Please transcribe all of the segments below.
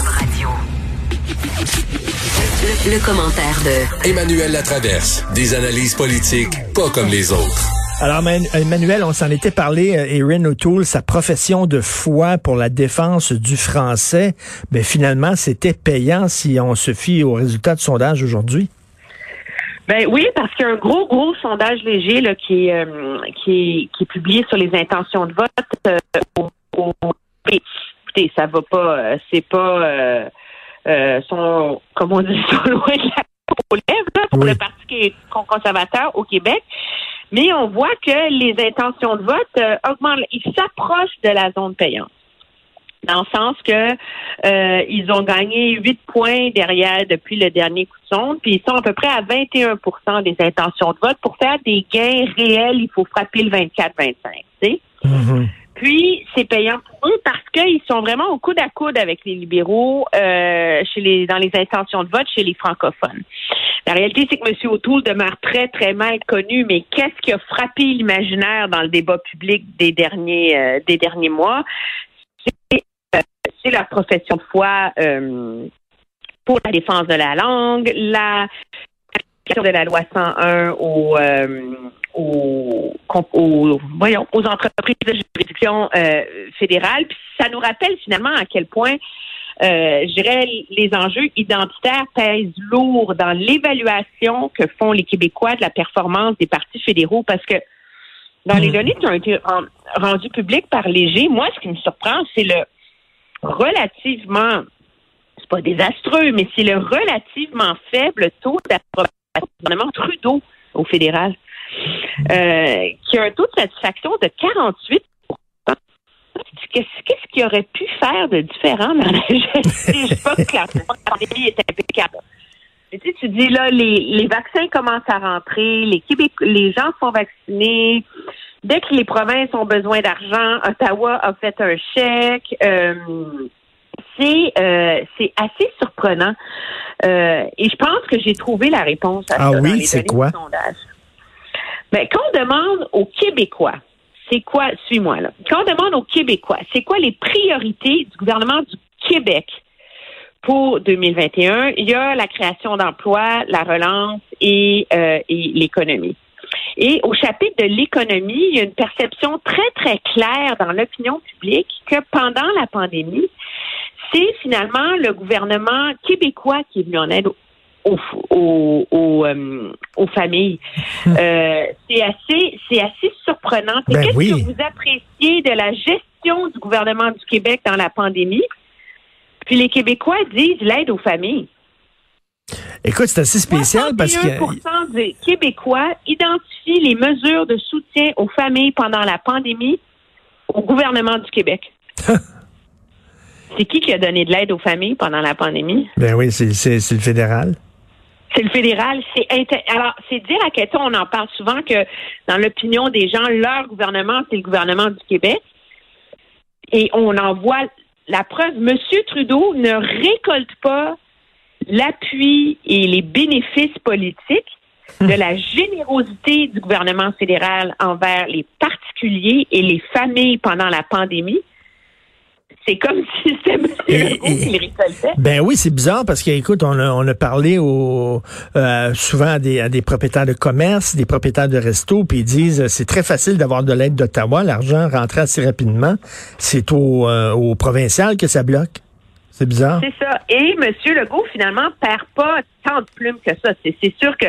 Radio. Le, le commentaire de Emmanuel Latraverse. Des analyses politiques pas comme les autres. Alors, Man- Emmanuel, on s'en était parlé, euh, Erin O'Toole, sa profession de foi pour la défense du français, mais finalement, c'était payant si on se fie aux résultats de sondage aujourd'hui. Ben oui, parce qu'il y a un gros, gros sondage léger là, qui, est, euh, qui, est, qui est publié sur les intentions de vote. euh, au, au- écoutez, ça va pas, euh, c'est pas, euh, euh, sont, comme on dit, sont loin de la aux lèvres là, pour Oui. le Parti qui est conservateur au Québec. Mais on voit que les intentions de vote euh, augmentent. Ils s'approchent de la zone payante. Dans le sens que euh, ils ont gagné 8 points derrière depuis le dernier coup de sonde, puis ils sont à peu près à 21% des intentions de vote. Pour faire des gains réels, il faut frapper le 24-25. tu sais. Puis, c'est payant pour eux parce qu'ils sont vraiment au coude à coude avec les libéraux euh, dans les intentions de vote chez les francophones. La réalité, c'est que M. O'Toole demeure très, très mal connu, mais qu'est-ce qui a frappé l'imaginaire dans le débat public des derniers, euh, des derniers mois? C'est, la profession de foi euh, pour la défense de la langue, la application de la loi 101 au, aux, aux, voyons, aux entreprises de juridiction euh, fédérale. Puis ça nous rappelle finalement à quel point, euh, je dirais, les enjeux identitaires pèsent lourd dans l'évaluation que font les Québécois de la performance des partis fédéraux. Parce que dans les données qui ont été ren- rendues publiques par Léger, moi, ce qui me surprend, c'est le relativement, c'est pas désastreux, mais c'est le relativement faible taux d'approbation du gouvernement Trudeau au fédéral, euh, qui a un taux de satisfaction de 48 Qu'est-ce qu'il aurait pu faire de différent dans la gestion? Je sais pas que la pandémie est impeccable. Mais tu sais, tu dis là, les, les vaccins commencent à rentrer, les Québec, les gens sont vaccinés. Dès que les provinces ont besoin d'argent, Ottawa a fait un chèque. Euh, c'est euh, c'est assez surprenant. Euh, et je pense que j'ai trouvé la réponse à Ah ça oui, dans les données quoi? du sondage. Ben, quand on demande aux Québécois, c'est quoi, suis-moi là, quand on demande aux Québécois, c'est quoi les priorités du gouvernement du Québec pour 2021, il y a la création d'emplois, la relance et, euh, et l'économie. Et au chapitre de l'économie, il y a une perception très, très claire dans l'opinion publique que pendant la pandémie, c'est finalement le gouvernement québécois qui est venu en aide aux, aux, aux, euh, aux familles. Euh, c'est assez, c'est assez surprenant. Ben Qu'est-ce oui. que vous appréciez de la gestion du gouvernement du Québec dans la pandémie? Puis les Québécois disent l'aide aux familles. Écoute, c'est assez spécial parce que... 61% des Québécois identifient les mesures de soutien aux familles pendant la pandémie au gouvernement du Québec. c'est qui qui a donné de l'aide aux familles pendant la pandémie? Ben oui, c'est le fédéral. C'est le fédéral. C'est inter- alors c'est dire à quel point on en parle souvent que dans l'opinion des gens, leur gouvernement c'est le gouvernement du Québec, et on en voit la preuve. Monsieur Trudeau ne récolte pas l'appui et les bénéfices politiques de la générosité du gouvernement fédéral envers les particuliers et les familles pendant la pandémie. C'est comme si c'était M. Legault et- qui le récoltait. Ben oui, c'est bizarre parce que, écoute, on a, on a parlé au, euh, souvent à des, à des propriétaires de commerce, des propriétaires de restos, puis ils disent euh, c'est très facile d'avoir de l'aide d'Ottawa, l'argent rentre assez rapidement. C'est au, euh, au provincial que ça bloque. C'est bizarre. C'est ça. Et M. Legault, finalement, perd pas tant de plumes que ça. C'est sûr que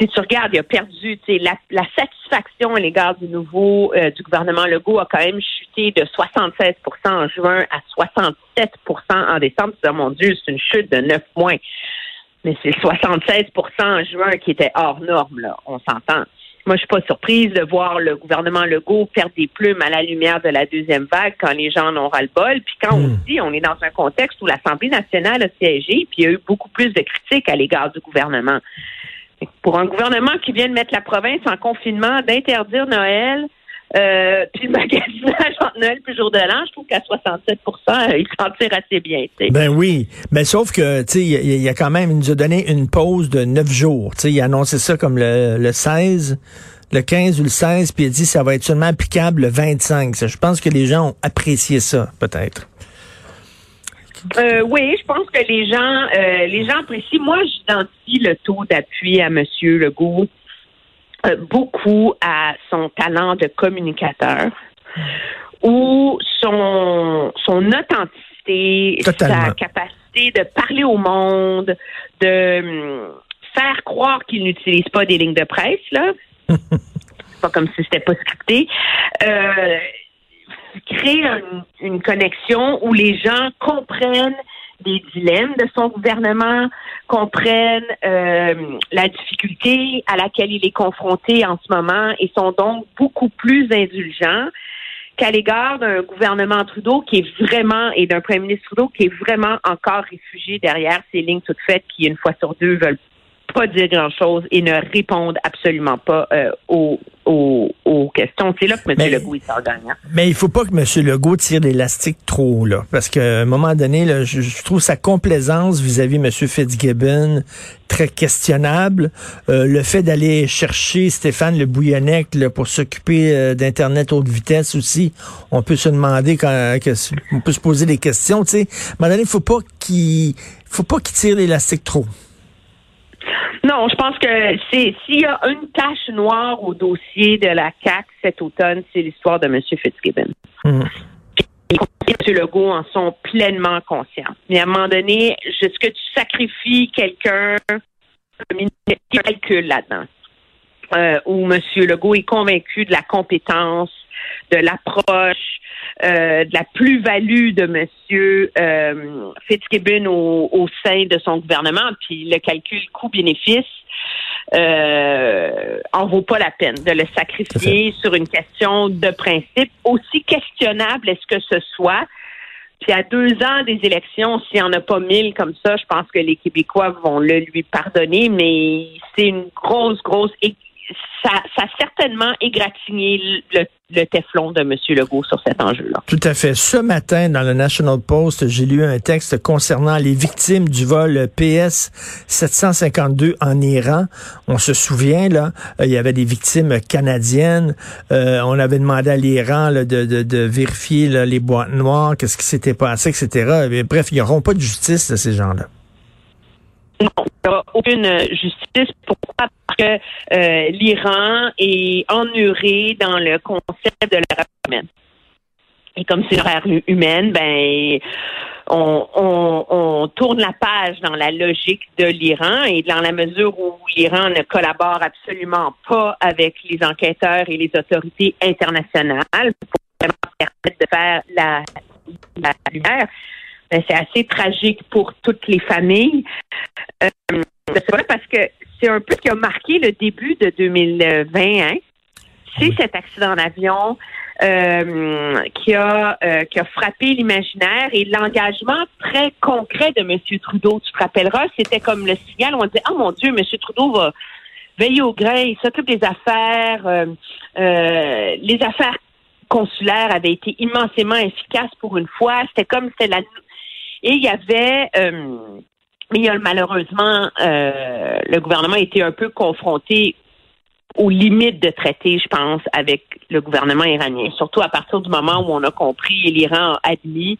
si tu regardes, il a perdu tu sais, la, la satisfaction à l'égard du nouveau euh, du gouvernement Legault a quand même chuté de 76% en juin à 67% en décembre. Tu dis, Oh mon Dieu, c'est une chute de 9 points. Mais c'est 76% en juin qui était hors norme, là, on s'entend. moi, je suis pas surprise de voir le gouvernement Legault perdre des plumes à la lumière de la deuxième vague quand les gens en ont ras-le-bol. Puis quand Hmm. aussi, on est dans un contexte où l'Assemblée nationale a siégé, puis il y a eu beaucoup plus de critiques à l'égard du gouvernement. Pour un gouvernement qui vient de mettre la province en confinement, d'interdire Noël, euh, puis le magasinage entre Noël puis jour de l'an, je trouve qu'à 67% euh, il s'en tire assez bien. tu sais. Ben oui, mais sauf que tu sais, il y, a- quand même, il nous a donné une pause de neuf jours. Tu sais, il a annoncé ça comme le, le 16, le 15 ou le 16, puis il a dit ça va être seulement applicable le 25. Ça, Je pense que les gens ont apprécié ça, peut-être. Euh, oui, je pense que les gens, euh, les gens apprécient. Moi, j'identifie le taux d'appui à Monsieur Legault euh, beaucoup à son talent de communicateur ou son son authenticité, Totalement. sa capacité de parler au monde, de hum, faire croire qu'il n'utilise pas des lignes de presse là. C'est pas comme si c'était pas scripté. Euh, créer un- une connexion où les gens comprennent des dilemmes de son gouvernement, comprennent euh, la difficulté à laquelle il est confronté en ce moment et sont donc beaucoup plus indulgents qu'à l'égard d'un gouvernement Trudeau qui est vraiment, et d'un premier ministre Trudeau qui est vraiment encore réfugié derrière ces lignes toutes faites qui, une fois sur deux, veulent pas dire grand-chose et ne répondent absolument pas euh, aux, aux, aux questions. C'est là que M. Mais- Legault il sort gagnant. Mais il faut pas que M. Legault tire l'élastique trop, là. Parce qu'à un moment donné, là, je, je trouve sa complaisance vis-à-vis de M. Fitzgibbon très questionnable. Euh, le fait d'aller chercher Stéphane Le Bouillonnec là, pour s'occuper euh, d'Internet haute vitesse aussi, on peut se demander quand, que- on peut se poser des questions, tu sais. À un moment donné, il faut pas qu'il faut pas qu'il tire l'élastique trop. Non, je pense que c'est s'il y a une tache noire au dossier de la CAC cet automne, c'est l'histoire de M. Fitzgibbon. Hmm. Et M. Legault en sont pleinement conscients. Mais à un moment donné, est-ce que tu sacrifies quelqu'un, calcul là-dedans, euh, où M. Legault est convaincu de la compétence, de l'approche, euh, de la plus-value de M. Euh, Fitzgibbon au, au sein de son gouvernement, puis le calcul coût-bénéfice euh, en vaut pas la peine de le sacrifier sur une question de principe, aussi questionnable est-ce que ce soit. Puis à deux ans des élections, s'il n'y en a pas mille comme ça, je pense que les Québécois vont le lui pardonner, mais c'est une grosse, grosse... Ça, ça a certainement égratigné le, le téflon de M. Legault sur cet enjeu-là. Tout à fait. Ce matin, dans le National Post, j'ai lu un texte concernant les victimes du vol PS 752 en Iran. On se souvient, là, euh, il y avait des victimes canadiennes. Euh, on avait demandé à l'Iran de, de, vérifier les boîtes noires, qu'est-ce qui s'était passé, etc. Mais bref, ils n'auront pas de justice, là, ces gens-là. Non, il n'y a aucune euh, justice. Pourquoi? Parce que euh, l'Iran est ennuré dans le concept de l'erreur humaine. Et comme c'est une hu- humaine, ben on, on, on tourne la page dans la logique de l'Iran et dans la mesure où l'Iran ne collabore absolument pas avec les enquêteurs et les autorités internationales pour vraiment permettre de faire la, la lumière, ben, c'est assez tragique pour toutes les familles. Euh, c'est vrai parce que c'est un peu ce qui a marqué le début de 2020. Hein? C'est cet accident d'avion euh, qui a euh, qui a frappé l'imaginaire et l'engagement très concret de M. Trudeau. Tu te rappelleras, c'était comme le signal. On disait, oh mon Dieu, M. Trudeau va veiller au grain, il s'occupe des affaires. euh, les affaires consulaires avaient été immensément efficaces pour une fois. C'était comme c'était la et il y avait euh, mais il y a malheureusement euh, le gouvernement a été un peu confronté aux limites de traité, je pense, avec le gouvernement iranien. Surtout à partir du moment où on a compris et l'Iran a admis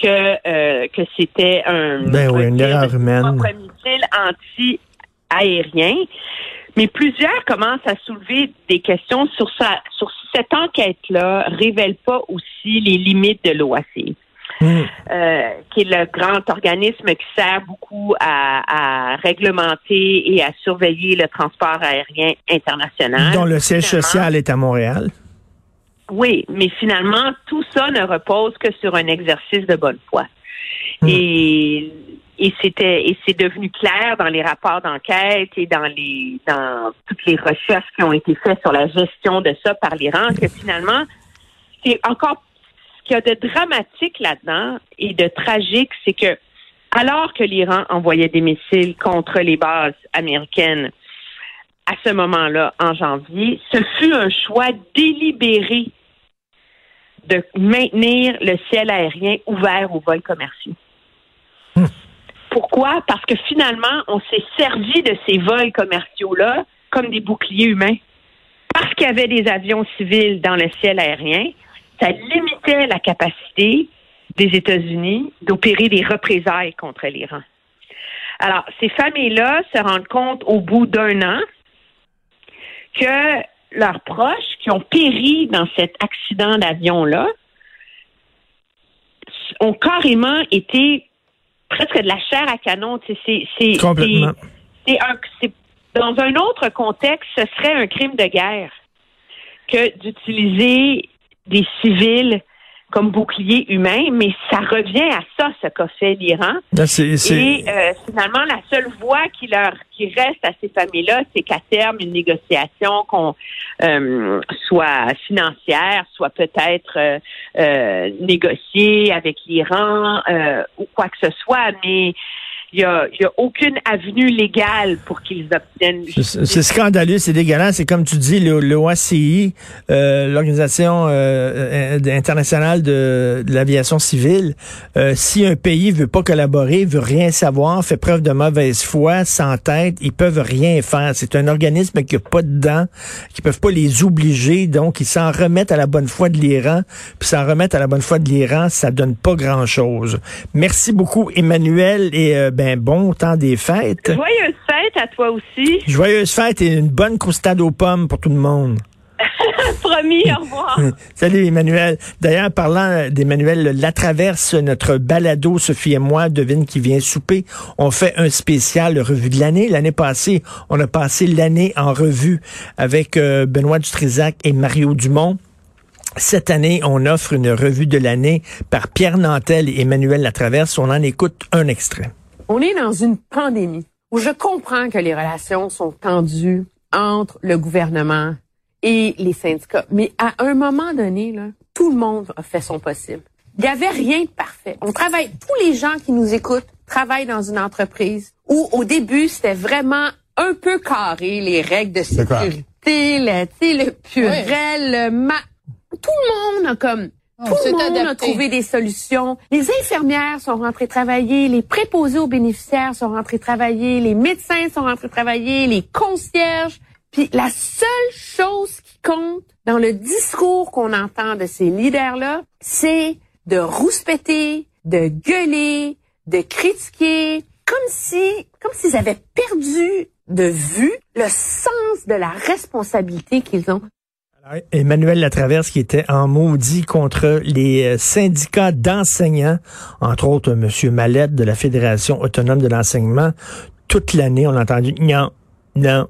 que euh, que c'était un, Ben oui, un une erreur humaine. propre missile anti-aérien. Mais plusieurs commencent à soulever des questions sur ça, sur cette enquête-là révèle pas aussi les limites de l'OACI Hmm. euh, qui est le grand organisme qui sert beaucoup à, à réglementer et à surveiller le transport aérien international. Dont le siège Finalement- social est à Montréal. Oui, mais finalement, tout ça ne repose que sur un exercice de bonne foi. Hmm. Et, c'était et c'est devenu clair dans les rapports d'enquête et dans les dans toutes les recherches qui ont été faites sur la gestion de ça par l'Iran que finalement c'est encore qu'il y a de dramatique là-dedans et de tragique, c'est que alors que l'Iran envoyait des missiles contre les bases américaines à ce moment-là, en janvier, ce fut un choix délibéré de maintenir le ciel aérien ouvert aux vols commerciaux. Pourquoi? Parce que finalement, on s'est servi de ces vols commerciaux-là comme des boucliers humains. Parce qu'il y avait des avions civils dans le ciel aérien, ça limitait la capacité des États-Unis d'opérer des représailles contre l'Iran. Alors, ces familles-là se rendent compte au bout d'un an que leurs proches qui ont péri dans cet accident d'avion-là ont carrément été presque de la chair à canon. C'est, Complètement. Un, dans un autre contexte, ce serait un crime de guerre que d'utiliser des civils comme bouclier humain, mais ça revient à ça, ce qu'a fait l'Iran. C'est- Et euh, finalement, la seule voie qui leur qui reste à ces familles-là, c'est qu'à terme, une négociation qu'on euh, soit financière, soit peut-être euh, euh, négociée avec l'Iran euh, ou quoi que ce soit, mais il y a, a aucune avenue légale pour qu'ils obtiennent C'est scandaleux, c'est dégueulasse. C'est comme tu dis, le, le OACI, euh, l'Organisation euh, internationale de, de l'aviation civile, euh, si un pays veut pas collaborer, veut rien savoir, fait preuve de mauvaise foi, s'entête, ils peuvent rien faire. C'est un organisme qui a pas de dents, qui peuvent pas les obliger, donc ils s'en remettent à la bonne foi de l'Iran, puis s'en remettre à la bonne foi de l'Iran, ça donne pas grand-chose. Merci beaucoup, Emmanuel, et euh, ben bon temps des fêtes. Joyeuse fête à toi aussi. Joyeuse fête et une bonne croustade aux pommes pour tout le monde. Promis, au revoir. Salut Emmanuel. D'ailleurs, parlant d'Emmanuel Latraverse, notre balado, Sophie et moi, devine qui vient souper, on fait un spécial revue de l'année. L'année passée, on a passé l'année en revue avec euh, Benoît Dutrisac et Mario Dumont. Cette année, on offre une revue de l'année par Pierre Nantel et Emmanuel Latraverse. On en écoute un extrait. On est dans une pandémie où je comprends que les relations sont tendues entre le gouvernement et les syndicats. Mais à un moment donné, là, tout le monde a fait son possible. Il n'y avait rien de parfait. On travaille, tous les gens qui nous écoutent travaillent dans une entreprise où au début, c'était vraiment un peu carré, les règles de sécurité, le, le purel, le ma... Tout le monde a comme... Tout le monde a trouvé des solutions. Les infirmières sont rentrées travailler, les préposés aux bénéficiaires sont rentrés travailler, les médecins sont rentrés travailler, les concierges. Puis la seule chose qui compte dans le discours qu'on entend de ces leaders-là, c'est de rouspéter, de gueuler, de critiquer, comme si, comme s'ils avaient perdu de vue le sens de la responsabilité qu'ils ont. Emmanuel Latraverse qui était en maudit contre les euh, syndicats d'enseignants, entre autres euh, Monsieur Mallette de la Fédération autonome de l'enseignement. Toute l'année, on a entendu non, non,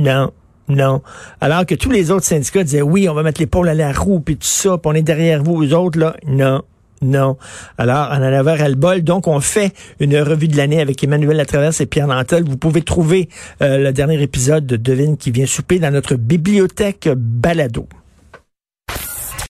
non, non. Alors que tous les autres syndicats disaient oui, on va mettre l'épaule à la roue puis tout ça, on est derrière vous, eux autres là, non. Non. Alors, on en avait ras le bol. Donc, on fait une revue de l'année avec Emmanuel Latraverse et Pierre Nantel. Vous pouvez trouver euh, le dernier épisode de Devine qui vient souper dans notre bibliothèque balado.